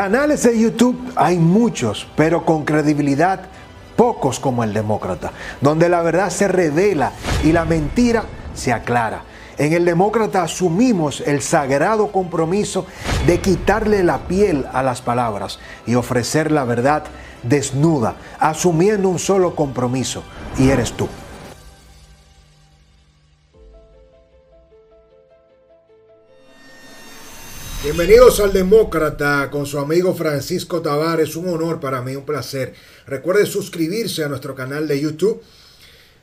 Canales de YouTube hay muchos, pero con credibilidad pocos como el Demócrata, donde la verdad se revela y la mentira se aclara. En el Demócrata asumimos el sagrado compromiso de quitarle la piel a las palabras y ofrecer la verdad desnuda, asumiendo un solo compromiso, y eres tú. Bienvenidos al Demócrata con su amigo Francisco Tavares. Un honor para mí, un placer. Recuerde suscribirse a nuestro canal de YouTube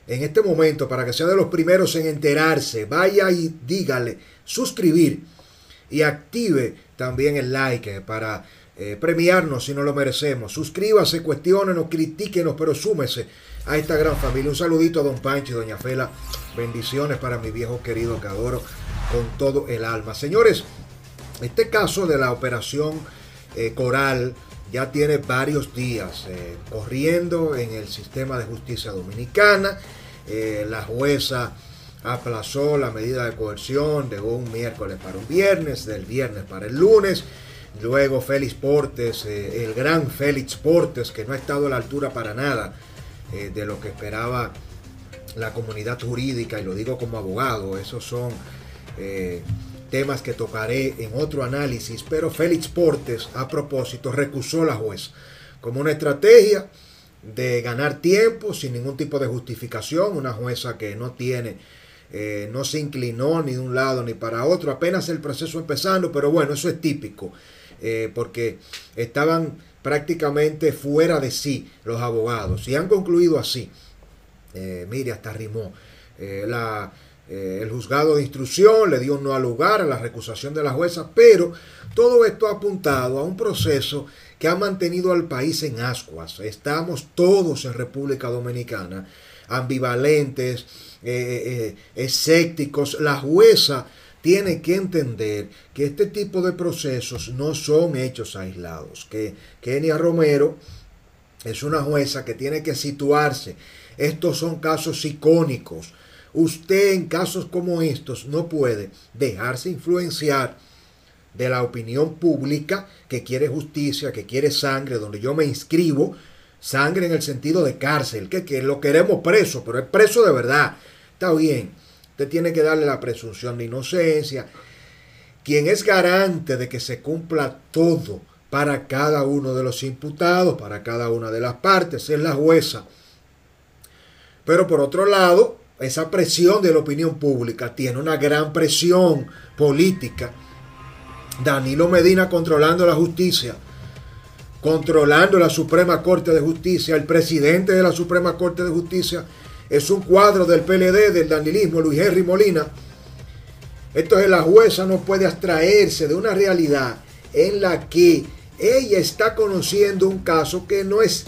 en este momento para que sea de los primeros en enterarse. Vaya y dígale suscribir y active también el like para eh, premiarnos si no lo merecemos. Suscríbase, cuestionenos, critíquenos, pero súmese a esta gran familia. Un saludito a don Pancho y doña Fela. Bendiciones para mi viejo querido que adoro con todo el alma. Señores, este caso de la operación eh, Coral ya tiene varios días eh, corriendo en el sistema de justicia dominicana. Eh, la jueza aplazó la medida de coerción de un miércoles para un viernes, del viernes para el lunes. Luego Félix Portes, el gran Félix Portes, que no ha estado a la altura para nada de lo que esperaba la comunidad jurídica, y lo digo como abogado, esos son temas que tocaré en otro análisis, pero Félix Portes, a propósito, recusó la juez como una estrategia de ganar tiempo sin ningún tipo de justificación, una jueza que no tiene, eh, no se inclinó ni de un lado ni para otro, apenas el proceso empezando, pero bueno, eso es típico, eh, porque estaban prácticamente fuera de sí los abogados y han concluido así. Eh, mire, hasta rimó. la, eh, el juzgado de instrucción le dio un no al lugar a la recusación de la jueza, pero todo esto ha apuntado a un proceso que ha mantenido al país en ascuas. Estamos todos en República Dominicana ambivalentes, eh, eh, escépticos. La jueza tiene que entender que este tipo de procesos no son hechos aislados, que Kenia Romero es una jueza que tiene que situarse. Estos son casos icónicos Usted en casos como estos no puede dejarse influenciar de la opinión pública que quiere justicia, que quiere sangre, donde yo me inscribo, sangre en el sentido de cárcel, que, que lo queremos preso, pero es preso de verdad. Está bien, usted tiene que darle la presunción de inocencia. Quien es garante de que se cumpla todo para cada uno de los imputados, para cada una de las partes, es la jueza. Pero por otro lado, esa presión de la opinión pública tiene una gran presión política. Danilo Medina controlando la justicia, controlando la Suprema Corte de Justicia, el presidente de la Suprema Corte de Justicia es un cuadro del PLD, del danilismo, Luis Henry Molina. Entonces la jueza no puede abstraerse de una realidad en la que ella está conociendo un caso que no es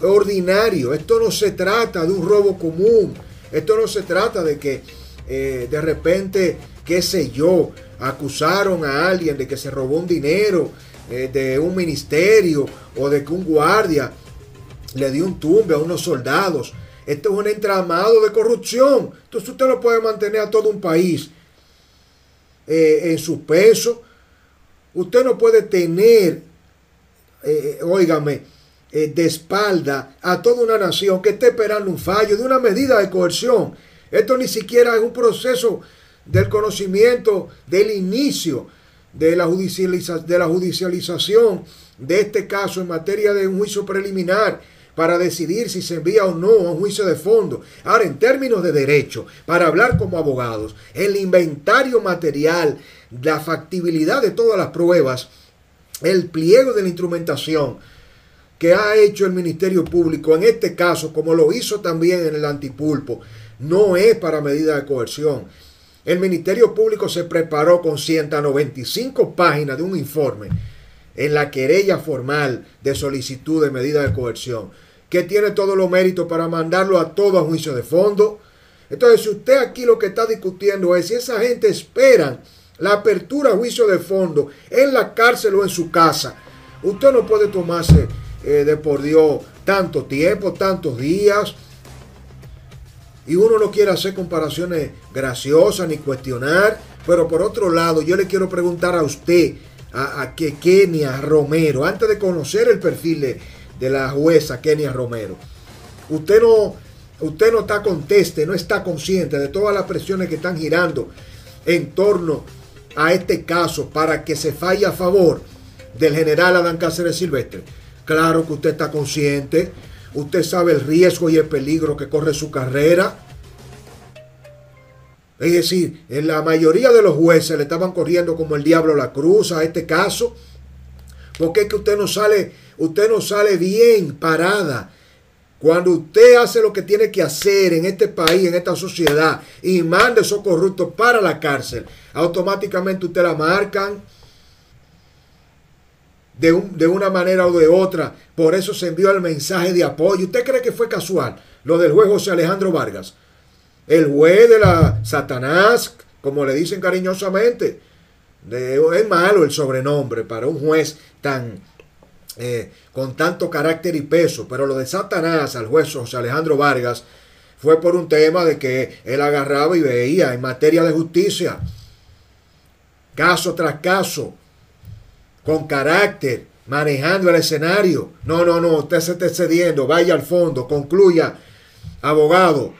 ordinario. Esto no se trata de un robo común esto no se trata de que eh, de repente, qué sé yo, acusaron a alguien de que se robó un dinero eh, de un ministerio o de que un guardia le dio un tumbe a unos soldados. Esto es un entramado de corrupción. Entonces usted no puede mantener a todo un país eh, en su peso. Usted no puede tener, óigame, eh, de espalda a toda una nación que esté esperando un fallo de una medida de coerción. Esto ni siquiera es un proceso del conocimiento del inicio de la, de la judicialización de este caso en materia de un juicio preliminar para decidir si se envía o no a un juicio de fondo. Ahora, en términos de derecho, para hablar como abogados, el inventario material, la factibilidad de todas las pruebas, el pliego de la instrumentación, que ha hecho el Ministerio Público, en este caso, como lo hizo también en el antipulpo, no es para medida de coerción. El Ministerio Público se preparó con 195 páginas de un informe en la querella formal de solicitud de medida de coerción, que tiene todos los méritos para mandarlo a todo a juicio de fondo. Entonces, si usted aquí lo que está discutiendo es si esa gente espera la apertura a juicio de fondo en la cárcel o en su casa, usted no puede tomarse eh, de por Dios tanto tiempo, tantos días. Y uno no quiere hacer comparaciones graciosas ni cuestionar. Pero por otro lado, yo le quiero preguntar a usted, a, Kenia Romero, antes de conocer el perfil de, de la jueza Kenia Romero, usted no, usted no está conteste, no está consciente de todas las presiones que están girando en torno a este caso para que se falle a favor del general Adán Cáceres Silvestre. Claro que usted está consciente, usted sabe el riesgo y el peligro que corre su carrera. Es decir, en la mayoría de los jueces le estaban corriendo como el diablo la cruz a este caso. Porque es que usted no sale, usted no sale bien parada. Cuando usted hace lo que tiene que hacer en este país, en esta sociedad, y manda esos corruptos para la cárcel, automáticamente usted la marcan de, de, una manera o de otra. Por eso se envió el mensaje de apoyo. ¿Usted cree que fue casual lo del juez José Alejandro Vargas? El juez de la Satanás, como le dicen cariñosamente. es malo el sobrenombre para un juez tan eh, con tanto carácter y peso. Pero lo de Satanás al juez José Alejandro Vargas fue por un tema de que él agarraba y veía en materia de justicia, caso tras caso, con carácter, manejando el escenario. No, no, no, usted se está excediendo, vaya al fondo, concluya, abogado.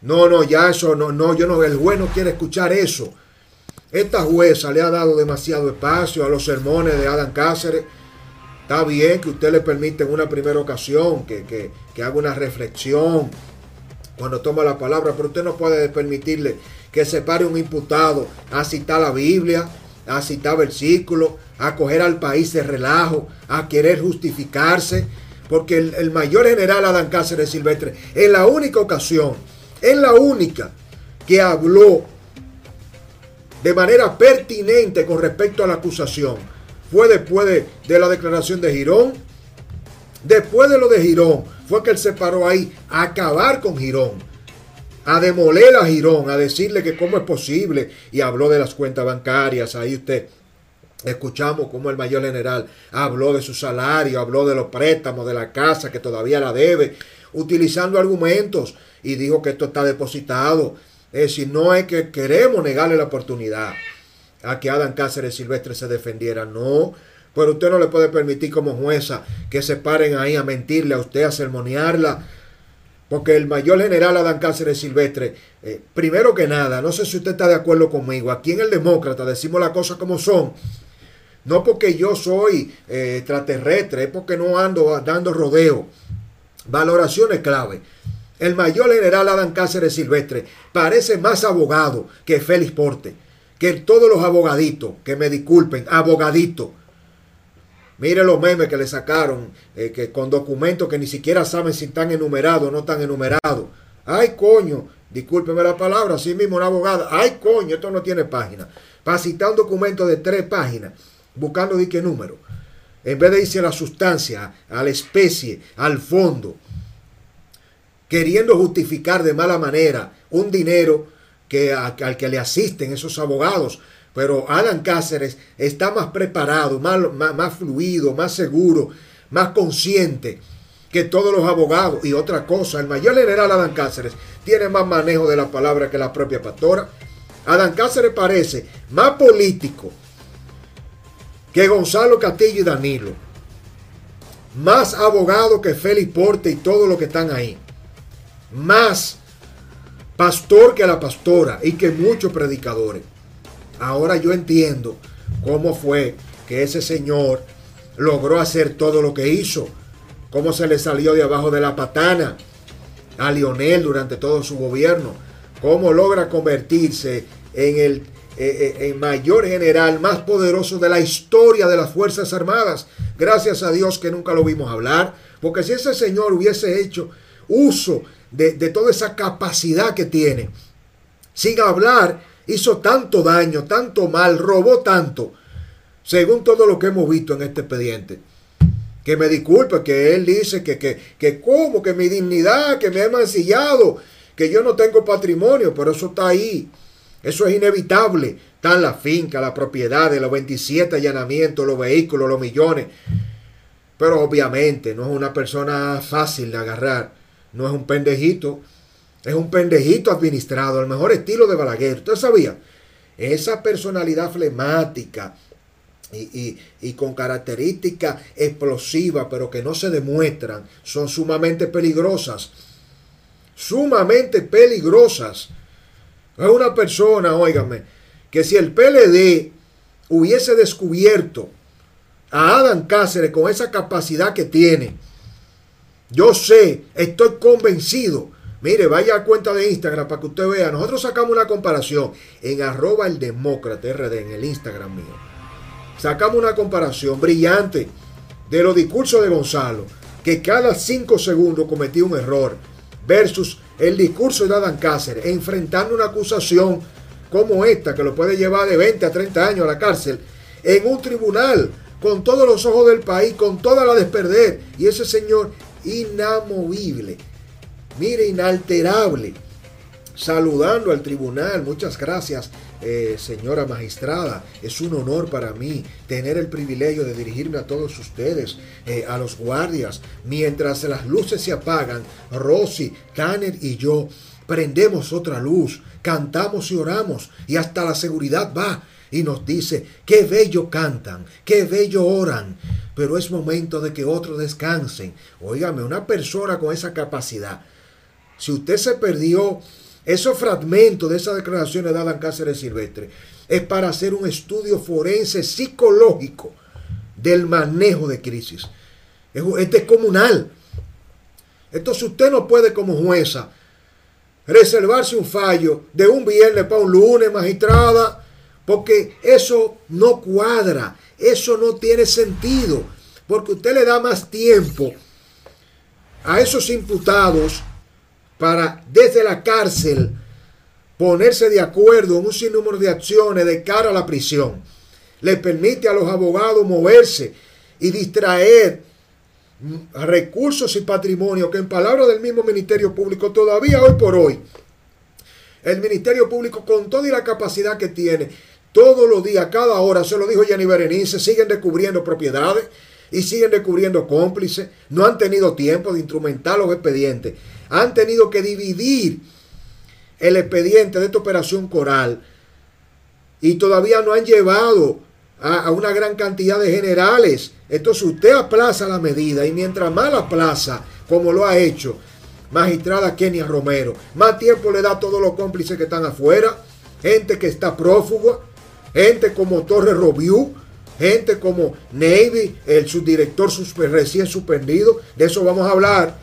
No, no, ya eso, no, no, yo no, el juez no quiere escuchar eso. Esta jueza le ha dado demasiado espacio a los sermones de Adam Cáceres. Está bien que usted le permite en una primera ocasión que, que, que haga una reflexión cuando toma la palabra, pero usted no puede permitirle que se pare un imputado a citar la Biblia, a citar versículos, a coger al país de relajo, a querer justificarse, porque el, mayor general Adán Cáceres Silvestre, en la única ocasión, es la única que habló de manera pertinente con respecto a la acusación, fue después de, de la declaración de Girón, después de lo de Girón, fue que él se paró ahí a acabar con Girón, a demoler a Girón, a decirle que cómo es posible, y habló de las cuentas bancarias, ahí usted Escuchamos cómo el mayor general habló de su salario, habló de los préstamos de la casa que todavía la debe, utilizando argumentos y dijo que esto está depositado. Es decir, no es que queremos negarle la oportunidad a que Adam Cáceres Silvestre se defendiera, no. Pero usted no le puede permitir como jueza que se paren ahí a mentirle a usted, a sermonearla. Porque el mayor general Adán Cáceres Silvestre, eh, primero que nada, no sé si usted está de acuerdo conmigo, aquí en el Demócrata decimos las cosas como son no porque yo soy eh, extraterrestre, es porque no ando dando rodeo. Valoraciones clave. El mayor general Adán Cáceres Silvestre parece más abogado que Félix Porte, que todos los abogaditos, que me disculpen, abogadito. Mire los memes que le sacaron, eh, que con documentos que ni siquiera saben si están enumerados o no están enumerados. Ay, coño, discúlpeme la palabra, así mismo una abogada. Ay, coño, esto no tiene página. Para citar un documento de tres páginas buscando de qué número. En vez de irse a la sustancia, a la especie, al fondo, queriendo justificar de mala manera un dinero que, al que le asisten esos abogados. Pero Alan Cáceres está más preparado, más, más, fluido, más seguro, más consciente que todos los abogados. Y otra cosa, el mayor general Adán Cáceres tiene más manejo de la palabra que la propia pastora. Adán Cáceres parece más político que Gonzalo Castillo y Danilo. Más abogado que Félix Porte y todos los que están ahí. Más pastor que la pastora y que muchos predicadores. Ahora yo entiendo cómo fue que ese señor logró hacer todo lo que hizo. Cómo se le salió de abajo de la patana a Lionel durante todo su gobierno. Cómo logra convertirse en el eh, eh, mayor general, más poderoso de la historia de las Fuerzas Armadas. Gracias a Dios que nunca lo vimos hablar, porque si ese señor hubiese hecho uso de, de toda esa capacidad que tiene, sin hablar, hizo tanto daño, tanto mal, robó tanto, según todo lo que hemos visto en este expediente que me disculpe, que él dice que, que, que como, que mi dignidad, que me he mancillado, que yo no tengo patrimonio, pero eso está ahí. Eso es inevitable. Están la finca, la propiedad, los 27 allanamientos, los vehículos, los millones. Pero obviamente no es una persona fácil de agarrar. No es un pendejito. Es un pendejito administrado, al mejor estilo de Balaguer. ¿Usted sabía? Esa personalidad flemática, y, con características explosivas, pero que no se demuestran, son sumamente peligrosas. Sumamente peligrosas. Es una persona, óigame, que si el PLD hubiese descubierto a Adam Cáceres con esa capacidad que tiene, yo sé, estoy convencido. Mire, vaya a cuenta de Instagram para que usted vea. Nosotros sacamos una comparación en arroba el demócrata RD en el Instagram mío sacamos una comparación brillante de los discursos de Gonzalo, que cada cinco segundos cometía un error, versus el discurso de Adán Cáceres, enfrentando una acusación como esta, que lo puede llevar de 20 a 30 años a la cárcel, en un tribunal, con todos los ojos del país, con toda la desperder, y ese señor inamovible, mire, inalterable, saludando al tribunal, muchas gracias eh, señora magistrada, es un honor para mí tener el privilegio de dirigirme a todos ustedes, eh, a los guardias. Mientras las luces se apagan, Rosy, Tanner y yo prendemos otra luz, cantamos y oramos y hasta la seguridad va y nos dice, qué bello cantan, qué bello oran, pero es momento de que otros descansen. Óigame, una persona con esa capacidad, si usted se perdió esos fragmentos de esas declaraciones de Adán Cáceres Silvestre es para hacer un estudio forense psicológico del manejo de crisis. Es descomunal. Entonces usted no puede como jueza reservarse un fallo de un viernes para un lunes, magistrada, porque eso no cuadra, eso no tiene sentido, porque usted le da más tiempo a esos imputados para desde la cárcel ponerse de acuerdo en un sinnúmero de acciones de cara a la prisión. Le permite a los abogados moverse y distraer recursos y patrimonio que en palabras del mismo Ministerio Público todavía hoy por hoy el Ministerio Público con toda la capacidad que tiene todos los días, cada hora, se lo dijo Jenny Berenice, siguen descubriendo propiedades y siguen descubriendo cómplices, no han tenido tiempo de instrumentar los expedientes han tenido que dividir el expediente de esta operación coral y todavía no han llevado a, una gran cantidad de generales. Entonces usted aplaza la medida y mientras más la aplaza, como lo ha hecho magistrada Kenia Romero, más tiempo le da a todos los cómplices que están afuera, gente que está prófuga, gente como Torres Robiú, gente como Navy, el subdirector recién suspendido, de eso vamos a hablar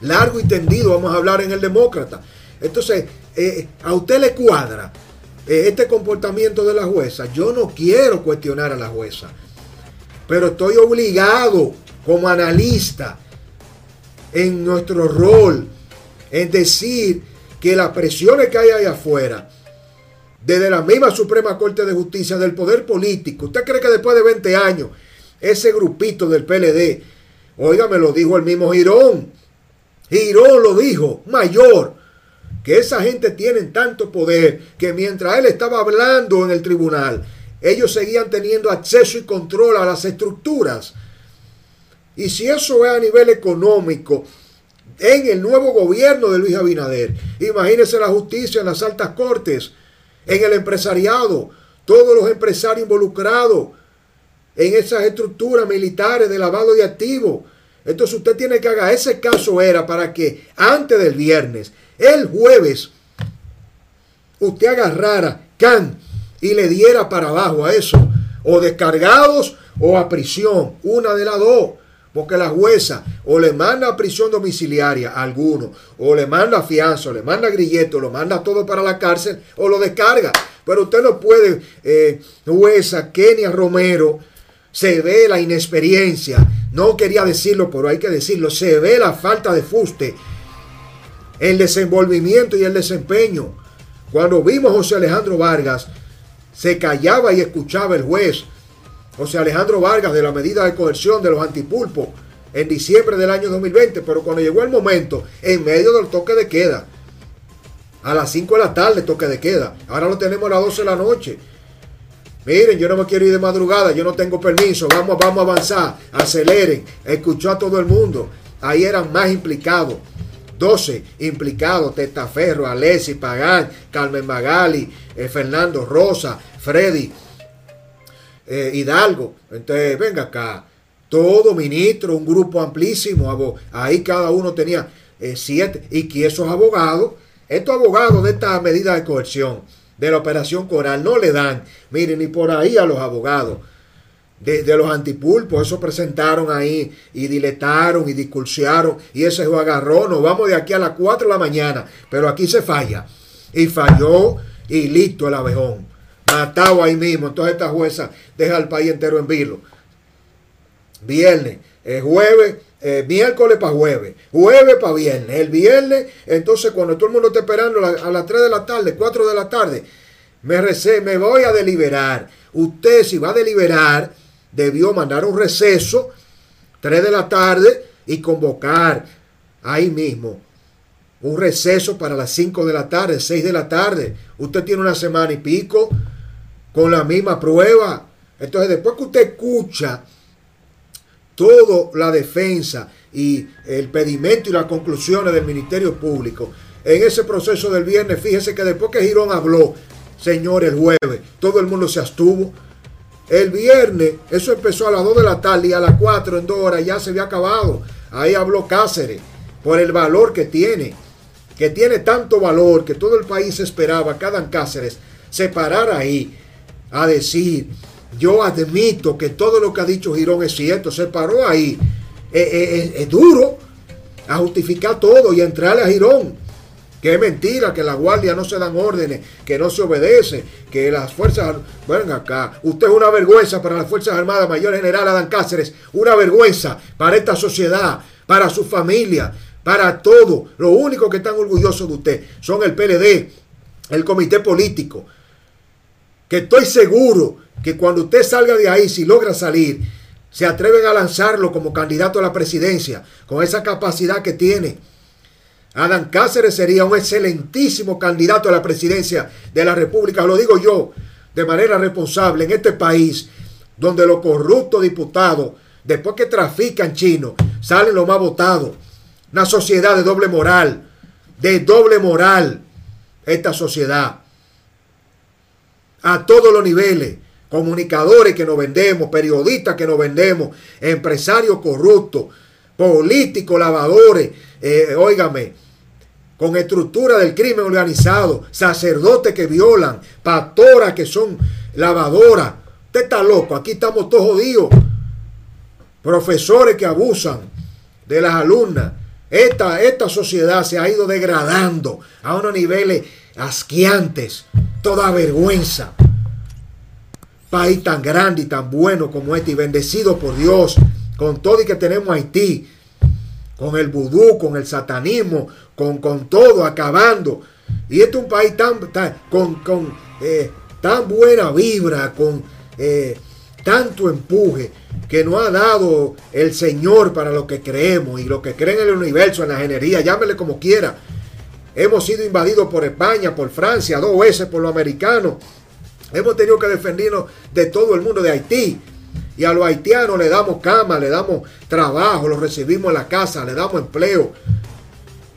largo y tendido vamos a hablar en el demócrata. Entonces, eh, a usted le cuadra eh, este comportamiento de la jueza. Yo no quiero cuestionar a la jueza, pero estoy obligado como analista en nuestro rol en decir que las presiones que hay ahí afuera, desde la misma Suprema Corte de Justicia, del poder político, ¿usted cree que después de 20 años ese grupito del PLD, oiga, me lo dijo el mismo Girón, Girón lo dijo, mayor, que esa gente tiene tanto poder que mientras él estaba hablando en el tribunal, ellos seguían teniendo acceso y control a las estructuras. Y si eso es a nivel económico, en el nuevo gobierno de Luis Abinader, imagínense la justicia en las altas cortes, en el empresariado, todos los empresarios involucrados en esas estructuras militares de lavado de activos, entonces usted tiene que haga ese caso era para que antes del viernes, el jueves, usted agarrara can y le diera para abajo a eso, o descargados o a prisión, una de las dos. Porque la jueza o le manda a prisión domiciliaria a alguno, o le manda fianza, o le manda grilleto, lo manda todo para la cárcel, o lo descarga. Pero usted no puede, eh, jueza Kenia Romero, se ve la inexperiencia, no quería decirlo, pero hay que decirlo. Se ve la falta de fuste, el desenvolvimiento y el desempeño. Cuando vimos a José Alejandro Vargas, se callaba y escuchaba el juez. José Alejandro Vargas de la medida de coerción de los antipulpos en diciembre del año 2020, pero cuando llegó el momento, en medio del toque de queda, a las 5 de la tarde toque de queda, ahora lo tenemos a las 12 de la noche, Miren, yo no me quiero ir de madrugada, yo no tengo permiso, vamos, vamos a avanzar, aceleren. Escuchó a todo el mundo. Ahí eran más implicados. 12 implicados, Testaferro, Alessi, Pagán, Carmen Magali, eh, Fernando Rosa, Freddy, eh, Hidalgo. Entonces, venga acá, todo ministro, un grupo amplísimo, ahí cada uno tenía eh, siete, y que esos abogados, estos abogados de esta medida de coerción, de la operación Coral, no le dan, miren, ni por ahí a los abogados de, los antipulpos, eso presentaron ahí y diletaron y discursiaron y ese juego agarró, nos vamos de aquí a las 4 de la mañana, pero aquí se falla. Y falló y listo el abejón. Matado ahí mismo. Entonces esta jueza deja al país entero en vilo. Viernes, el jueves, eh, miércoles para jueves, jueves para viernes, el viernes, entonces cuando todo el mundo está esperando a las 3 de la tarde, 4 de la tarde, me recé, me voy a deliberar. Usted si va a deliberar, debió mandar un receso, 3 de la tarde, y convocar ahí mismo un receso para las 5 de la tarde, 6 de la tarde. Usted tiene una semana y pico con la misma prueba. Entonces, después que usted escucha toda la defensa y el pedimento y las conclusiones del Ministerio Público, en ese proceso del viernes, fíjese que después que Girón habló, señor, el jueves, todo el mundo se abstuvo. El viernes, eso empezó a las 2 de la tarde y a las 4 en 2 horas ya se había acabado. Ahí habló Cáceres por el valor que tiene, que tiene tanto valor que todo el país esperaba Adán Cáceres se parara ahí a decir, yo admito que todo lo que ha dicho Girón es cierto, se paró ahí. Es, eh, eh, eh, es duro a justificar todo y entrarle a Girón que es mentira, que la guardia no se dan órdenes, que no se obedece, que las fuerzas... Bueno, acá, usted es una vergüenza para las Fuerzas Armadas, Mayor General Adán Cáceres, una vergüenza para esta sociedad, para su familia, para todo. Lo único que están orgullosos de usted son el PLD, el comité político, que estoy seguro que cuando usted salga de ahí, si logra salir, se atreven a lanzarlo como candidato a la presidencia, con esa capacidad que tiene Adán Cáceres sería un excelentísimo candidato a la presidencia de la República, lo digo yo, de manera responsable en este país, donde los corruptos diputados, después que trafican chinos, salen los más votados. Una sociedad de doble moral, de doble moral, esta sociedad. A todos los niveles, comunicadores que nos vendemos, periodistas que nos vendemos, empresarios corruptos, políticos lavadores, eh, con estructura del crimen organizado, sacerdotes que violan, pastoras que son lavadoras. Usted está loco, aquí estamos todos jodidos. Profesores que abusan de las alumnas. Esta, esta sociedad se ha ido degradando a unos niveles asquiantes. Toda vergüenza. País tan grande y tan bueno como este y bendecido por Dios, con todo y que tenemos Haití, con el vudú, con el satanismo, con, con todo, acabando. Y este es un país tan, con, con eh, tan buena vibra, con eh, tanto empuje que nos ha dado el Señor para lo que creemos y lo que creen en el universo, en la ingeniería, llámele como quiera. Hemos sido invadidos por España, por Francia, dos veces por los americanos. Hemos tenido que defendernos de todo el mundo, de Haití. Y a los haitianos le damos cama, le damos trabajo, los recibimos en la casa, le damos empleo.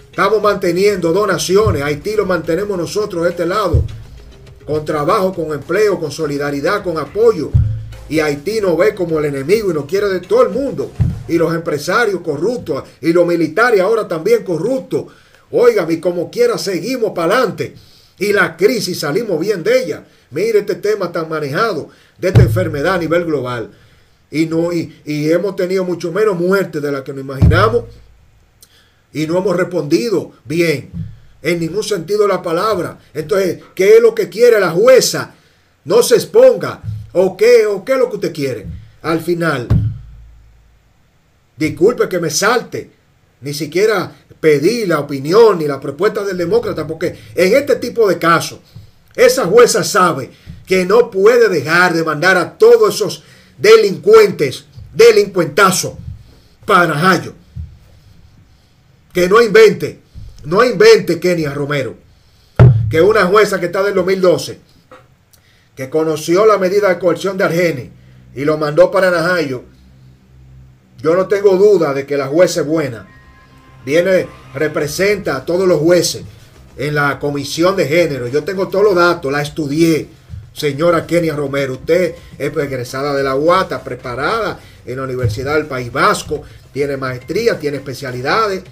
Estamos manteniendo donaciones. Haití lo mantenemos nosotros de este lado. Con trabajo, con empleo, con solidaridad, con apoyo. Y Haití nos ve como el enemigo y nos quiere de todo el mundo. Y los empresarios corruptos. Y los militares ahora también corruptos. Oigan, y como quiera seguimos para adelante. Y la crisis salimos bien de ella. Mire este tema tan manejado de esta enfermedad a nivel global y, no, y, hemos tenido mucho menos muertes de las que nos imaginamos y no hemos respondido bien en ningún sentido de la palabra. Entonces, ¿qué es lo que quiere la jueza? No se exponga. ¿O qué, o qué es lo que usted quiere? Al final, disculpe que me salte, ni siquiera pedí la opinión ni la propuesta del demócrata, porque en este tipo de casos, esa jueza sabe que no puede dejar de mandar a todos esos delincuentes, delincuentazo, Najayo. Que no invente, no invente Kenia Romero, que una jueza que está del 2012, que conoció la medida de coerción de Argeni y lo mandó para Najayo, yo no tengo duda de que la jueza es buena. Viene, representa a todos los jueces en la comisión de género. Yo tengo todos los datos, la estudié. Señora Kenia Romero, usted es egresada de la UATA, preparada en la Universidad del País Vasco, tiene maestría, tiene especialidades.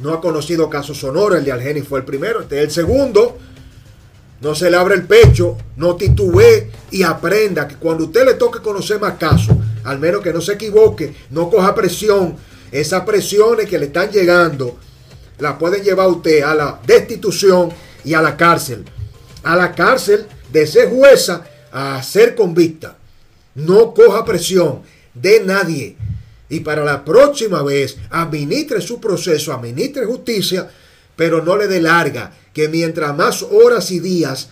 No ha conocido casos sonoros, el de Algeni fue el primero, este es el segundo. No se le abre el pecho, no titubee y aprenda que cuando usted le toque conocer más casos, al menos que no se equivoque, no coja presión, esas presiones que le están llegando, la pueden llevar a usted a la destitución y a la cárcel. A la cárcel de ser jueza a ser convicta. No coja presión de nadie. Y para la próxima vez, administre su proceso, administre justicia, pero no le dé larga, que mientras más horas y días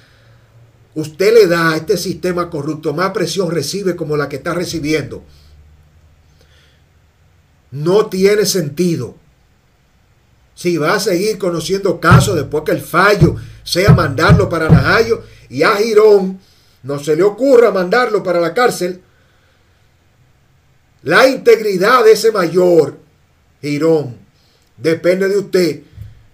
usted le da a este sistema corrupto, más presión recibe como la que está recibiendo. No tiene sentido. Si va a seguir conociendo casos después que el fallo sea mandarlo para Najayo y a Girón no se le ocurra mandarlo para la cárcel, la integridad de ese mayor, Girón, depende de usted.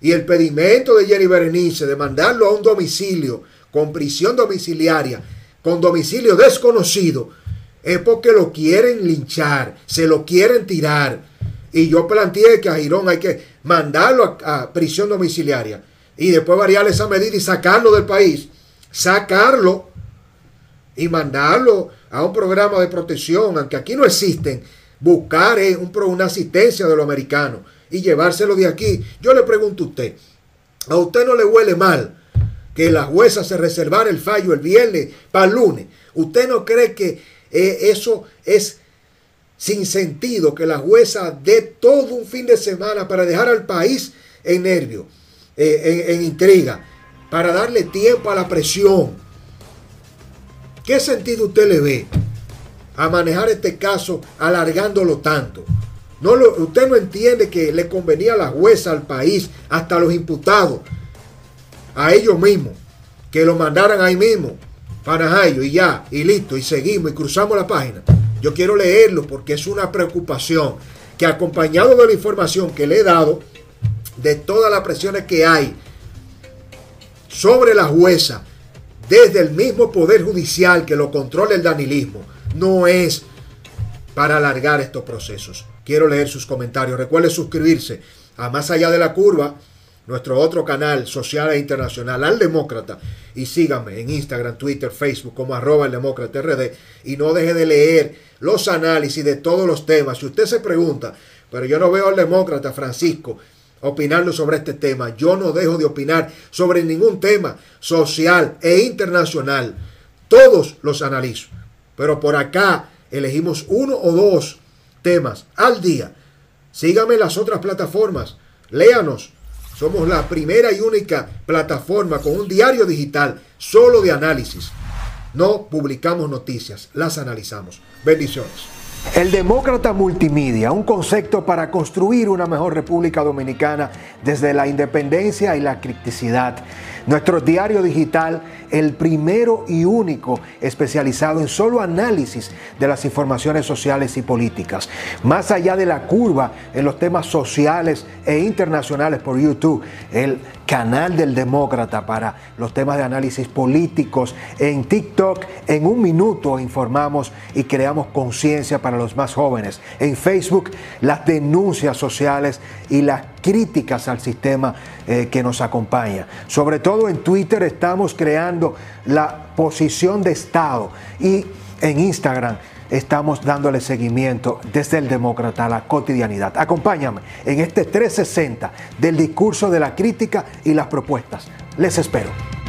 Y el pedimento de Jenny Berenice de mandarlo a un domicilio con prisión domiciliaria, con domicilio desconocido, es porque lo quieren linchar, se lo quieren tirar. Y yo planteé que a Girón hay que mandarlo a, prisión domiciliaria y después variar esa medida y sacarlo del país. Sacarlo y mandarlo a un programa de protección, aunque aquí no existen, buscar eh, un, una asistencia de los americanos y llevárselo de aquí. Yo le pregunto a usted, ¿a usted no le huele mal que la jueza se reservara el fallo el viernes para el lunes? ¿Usted no cree que eh, eso es sin sentido que la jueza dé todo un fin de semana para dejar al país en nervio, eh, en, intriga, para darle tiempo a la presión? ¿Qué sentido usted le ve a manejar este caso alargándolo tanto? No lo, usted no entiende que le convenía a la jueza, al país, hasta a los imputados, a ellos mismos, que lo mandaran ahí mismo, ellos, y ya, y listo, y seguimos, y cruzamos la página. Yo quiero leerlo porque es una preocupación que acompañado de la información que le he dado, de todas las presiones que hay sobre la jueza, desde el mismo Poder Judicial que lo controla el danilismo, no es para alargar estos procesos. Quiero leer sus comentarios. Recuerde suscribirse a Más Allá de la Curva, nuestro otro canal social e internacional, al Demócrata. Y síganme en Instagram, Twitter, Facebook como arroba el Demócrata RD. Y no deje de leer los análisis de todos los temas. Si usted se pregunta, pero yo no veo al Demócrata Francisco opinando sobre este tema. Yo no dejo de opinar sobre ningún tema social e internacional. Todos los analizo. Pero por acá elegimos uno o dos temas al día. Sígame en las otras plataformas. Léanos somos la primera y única plataforma con un diario digital solo de análisis. No publicamos noticias, las analizamos. Bendiciones. El demócrata multimedia, un concepto para construir una mejor República Dominicana desde la independencia y la criticidad. Nuestro diario digital, el primero y único especializado en solo análisis de las informaciones sociales y políticas. Más allá de la curva en los temas sociales e internacionales por YouTube, el canal del demócrata para los temas de análisis políticos. En TikTok, en un minuto informamos y creamos conciencia para los más jóvenes. En Facebook, las denuncias sociales y las críticas al sistema eh, que nos acompaña. Sobre todo en Twitter estamos creando la posición de Estado y en Instagram estamos dándole seguimiento desde el demócrata a la cotidianidad. Acompáñame en este 360 del discurso de la crítica y las propuestas. Les espero.